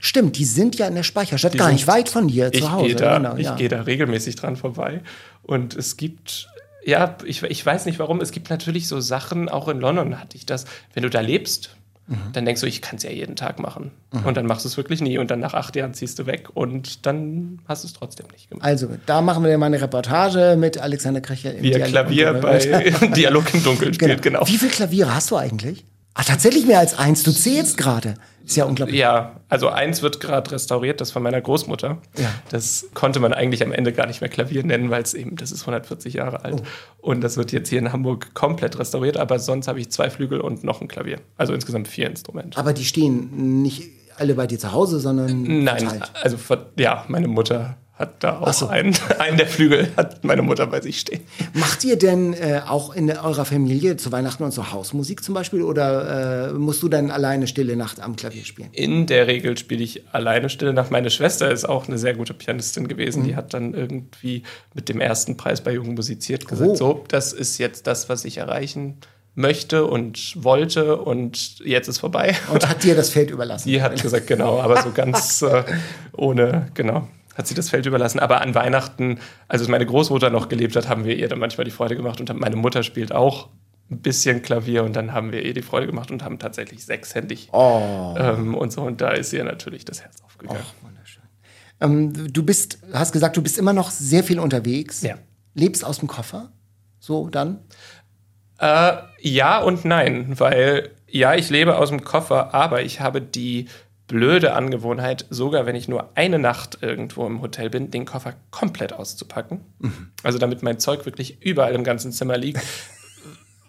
Stimmt, die sind ja in der Speicherstadt die gar nicht weit von dir zu Hause. Da, genau, ich ja. gehe da regelmäßig dran vorbei. Und es gibt, ja, ich, ich weiß nicht warum, es gibt natürlich so Sachen, auch in London hatte ich das, wenn du da lebst, mhm. dann denkst du, ich kann es ja jeden Tag machen. Mhm. Und dann machst du es wirklich nie. Und dann nach acht Jahren ziehst du weg und dann hast du es trotzdem nicht gemacht. Also, da machen wir mal eine Reportage mit Alexander Krecher. Wie er Klavier bei [LAUGHS] [LAUGHS] Dialog im Dunkeln spielt, genau. genau. Wie viele Klaviere hast du eigentlich? Ach, tatsächlich mehr als eins. Du zählst gerade. Ist ja unglaublich. Ja, also eins wird gerade restauriert, das von meiner Großmutter. Ja. Das konnte man eigentlich am Ende gar nicht mehr Klavier nennen, weil es eben, das ist 140 Jahre alt. Oh. Und das wird jetzt hier in Hamburg komplett restauriert, aber sonst habe ich zwei Flügel und noch ein Klavier. Also insgesamt vier Instrumente. Aber die stehen nicht alle bei dir zu Hause, sondern. Nein, verteilt. also ja, meine Mutter hat da auch so. einen, [LAUGHS] einen der Flügel, hat meine Mutter bei sich stehen. Macht ihr denn äh, auch in eurer Familie zu Weihnachten und so Hausmusik zum Beispiel oder äh, musst du dann alleine Stille Nacht am Klavier spielen? In der Regel spiele ich alleine Stille Nacht. Meine Schwester ist auch eine sehr gute Pianistin gewesen. Mhm. Die hat dann irgendwie mit dem ersten Preis bei Jugend musiziert gesagt, oh. so, das ist jetzt das, was ich erreichen möchte und wollte und jetzt ist vorbei. Und hat dir das [LAUGHS] Feld überlassen? Die hat gesagt, genau, aber so ganz [LAUGHS] äh, ohne, genau hat sie das Feld überlassen. Aber an Weihnachten, als meine Großmutter noch gelebt hat, haben wir ihr dann manchmal die Freude gemacht. Und meine Mutter spielt auch ein bisschen Klavier und dann haben wir ihr die Freude gemacht und haben tatsächlich sechshändig oh. ähm, und so. Und da ist ihr natürlich das Herz aufgegangen. Oh, wunderschön. Ähm, du bist, hast gesagt, du bist immer noch sehr viel unterwegs. Ja. Lebst aus dem Koffer? So dann? Äh, ja und nein, weil ja, ich lebe aus dem Koffer, aber ich habe die blöde Angewohnheit, sogar wenn ich nur eine Nacht irgendwo im Hotel bin, den Koffer komplett auszupacken. Mhm. Also damit mein Zeug wirklich überall im ganzen Zimmer liegt. [LAUGHS]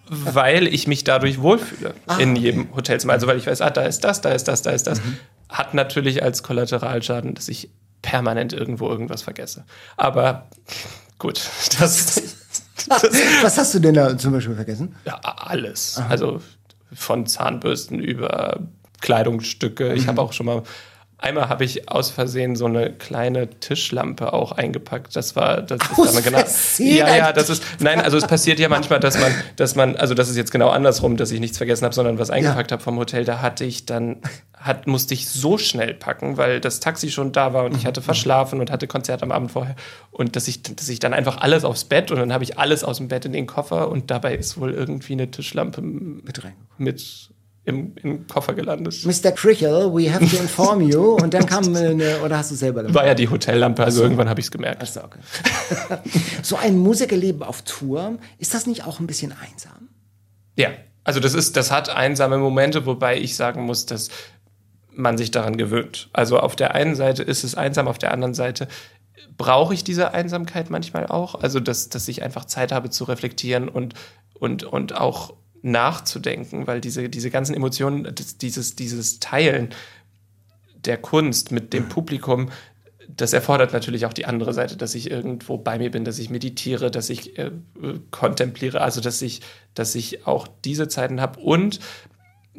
weil ich mich dadurch wohlfühle ah, in jedem okay. Hotelzimmer. Also weil ich weiß, ah, da ist das, da ist das, da ist das. Mhm. Hat natürlich als Kollateralschaden, dass ich permanent irgendwo irgendwas vergesse. Aber gut, [LAUGHS] das, das [LAUGHS] Was hast du denn da zum Beispiel vergessen? Ja, alles. Aha. Also von Zahnbürsten über Kleidungsstücke. Mhm. Ich habe auch schon mal Einmal habe ich aus Versehen so eine kleine Tischlampe auch eingepackt. Das war, das ist aus dann genau. Versehen? Ja, ja, das ist, nein, also es passiert ja manchmal, dass man, dass man, also das ist jetzt genau andersrum, dass ich nichts vergessen habe, sondern was eingepackt ja. habe vom Hotel. Da hatte ich dann, hat, musste ich so schnell packen, weil das Taxi schon da war und ich hatte verschlafen und hatte Konzert am Abend vorher. Und dass ich, dass ich dann einfach alles aufs Bett und dann habe ich alles aus dem Bett in den Koffer und dabei ist wohl irgendwie eine Tischlampe mit, mit im, im Koffer gelandet. Mr. Crichel, we have to inform you. Und dann kam eine, oder hast du selber gemacht? War ja die Hotellampe, also so. irgendwann habe ich es gemerkt. Achso, okay. [LAUGHS] so ein Musikerleben auf Tour, ist das nicht auch ein bisschen einsam? Ja, also das ist, das hat einsame Momente, wobei ich sagen muss, dass man sich daran gewöhnt. Also auf der einen Seite ist es einsam, auf der anderen Seite brauche ich diese Einsamkeit manchmal auch. Also dass, dass ich einfach Zeit habe zu reflektieren und, und, und auch nachzudenken, weil diese, diese ganzen Emotionen, dieses, dieses Teilen der Kunst mit dem Publikum, das erfordert natürlich auch die andere Seite, dass ich irgendwo bei mir bin, dass ich meditiere, dass ich äh, kontempliere, also dass ich, dass ich auch diese Zeiten habe und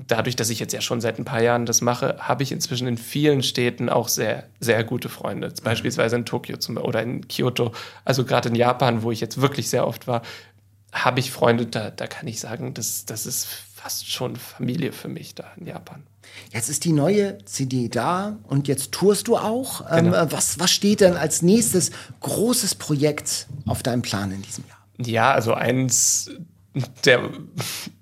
dadurch, dass ich jetzt ja schon seit ein paar Jahren das mache, habe ich inzwischen in vielen Städten auch sehr, sehr gute Freunde. Beispielsweise in Tokio zum, oder in Kyoto, also gerade in Japan, wo ich jetzt wirklich sehr oft war, habe ich Freunde, da, da kann ich sagen, das, das ist fast schon Familie für mich da in Japan. Jetzt ist die neue CD da und jetzt tourst du auch. Ähm, genau. Ähm, was, was steht denn als nächstes großes Projekt auf deinem Plan in diesem Jahr? Ja, also eins der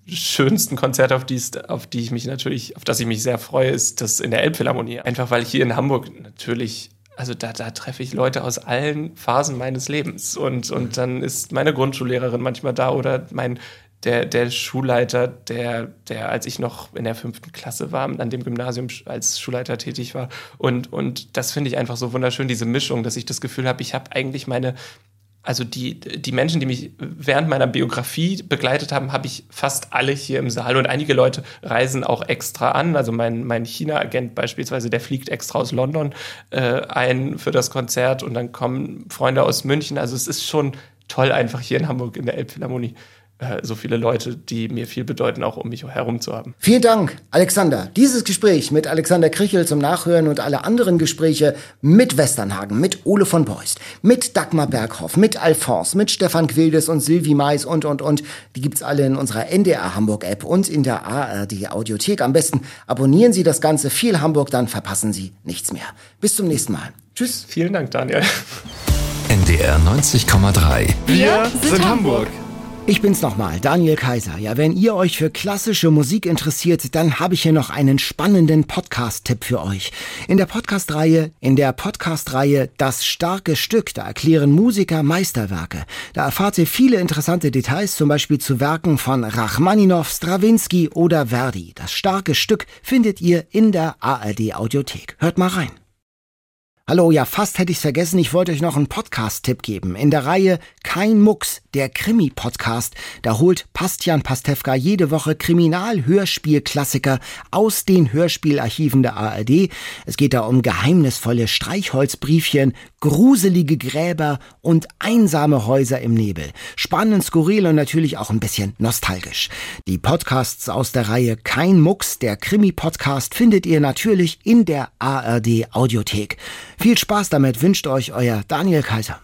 schönsten Konzerte, auf die, auf die ich mich natürlich, auf das ich mich sehr freue, ist das in der Elbphilharmonie. Einfach weil ich hier in Hamburg natürlich also da, da treffe ich Leute aus allen Phasen meines Lebens. Und, und dann ist meine Grundschullehrerin manchmal da oder mein, der, der Schulleiter, der, der, als ich noch in der fünften Klasse war, an dem Gymnasium als Schulleiter tätig war. Und, und das finde ich einfach so wunderschön, diese Mischung, dass ich das Gefühl habe, ich habe eigentlich meine, also die, die Menschen, die mich während meiner Biografie begleitet haben, habe ich fast alle hier im Saal. Und einige Leute reisen auch extra an. Also mein, mein China-Agent beispielsweise, der fliegt extra aus London äh, ein für das Konzert und dann kommen Freunde aus München. Also es ist schon toll, einfach hier in Hamburg in der Elbphilharmonie äh, so viele Leute, die mir viel bedeuten, auch um mich herum zu haben. Vielen Dank, Alexander. Dieses Gespräch mit Alexander Krichel zum Nachhören und alle anderen Gespräche mit Westernhagen, mit Ole von Beust, mit Dagmar Berghoff, mit Alphonse, mit Stefan Quildes und Sylvie Mais und, und, und, die gibt's alle in unserer NDR Hamburg App und in der ARD Audiothek. Am besten abonnieren Sie das Ganze. Viel Hamburg, dann verpassen Sie nichts mehr. Bis zum nächsten Mal. Tschüss. Vielen Dank, Daniel. NDR 90,3. Wir sind Hamburg. Ich bin's nochmal, Daniel Kaiser. Ja, wenn ihr euch für klassische Musik interessiert, dann habe ich hier noch einen spannenden Podcast-Tipp für euch. In der Podcast-Reihe, in der Podcast-Reihe Das starke Stück, da erklären Musiker Meisterwerke. Da erfahrt ihr viele interessante Details, zum Beispiel zu Werken von Rachmaninow, Stravinsky oder Verdi. Das starke Stück findet ihr in der ARD Audiothek. Hört mal rein. Hallo, ja, fast hätte ich's vergessen. Ich wollte euch noch einen Podcast-Tipp geben. In der Reihe Kein Mucks, der Krimi-Podcast, da holt Bastian Pastewka jede Woche Kriminal-Hörspiel-Klassiker aus den Hörspielarchiven der ARD. Es geht da um geheimnisvolle Streichholzbriefchen, gruselige Gräber und einsame Häuser im Nebel. Spannend, skurril und natürlich auch ein bisschen nostalgisch. Die Podcasts aus der Reihe Kein Mucks, der Krimi-Podcast, findet ihr natürlich in der ARD Audiothek. Viel Spaß damit wünscht euch euer Daniel Kaiser.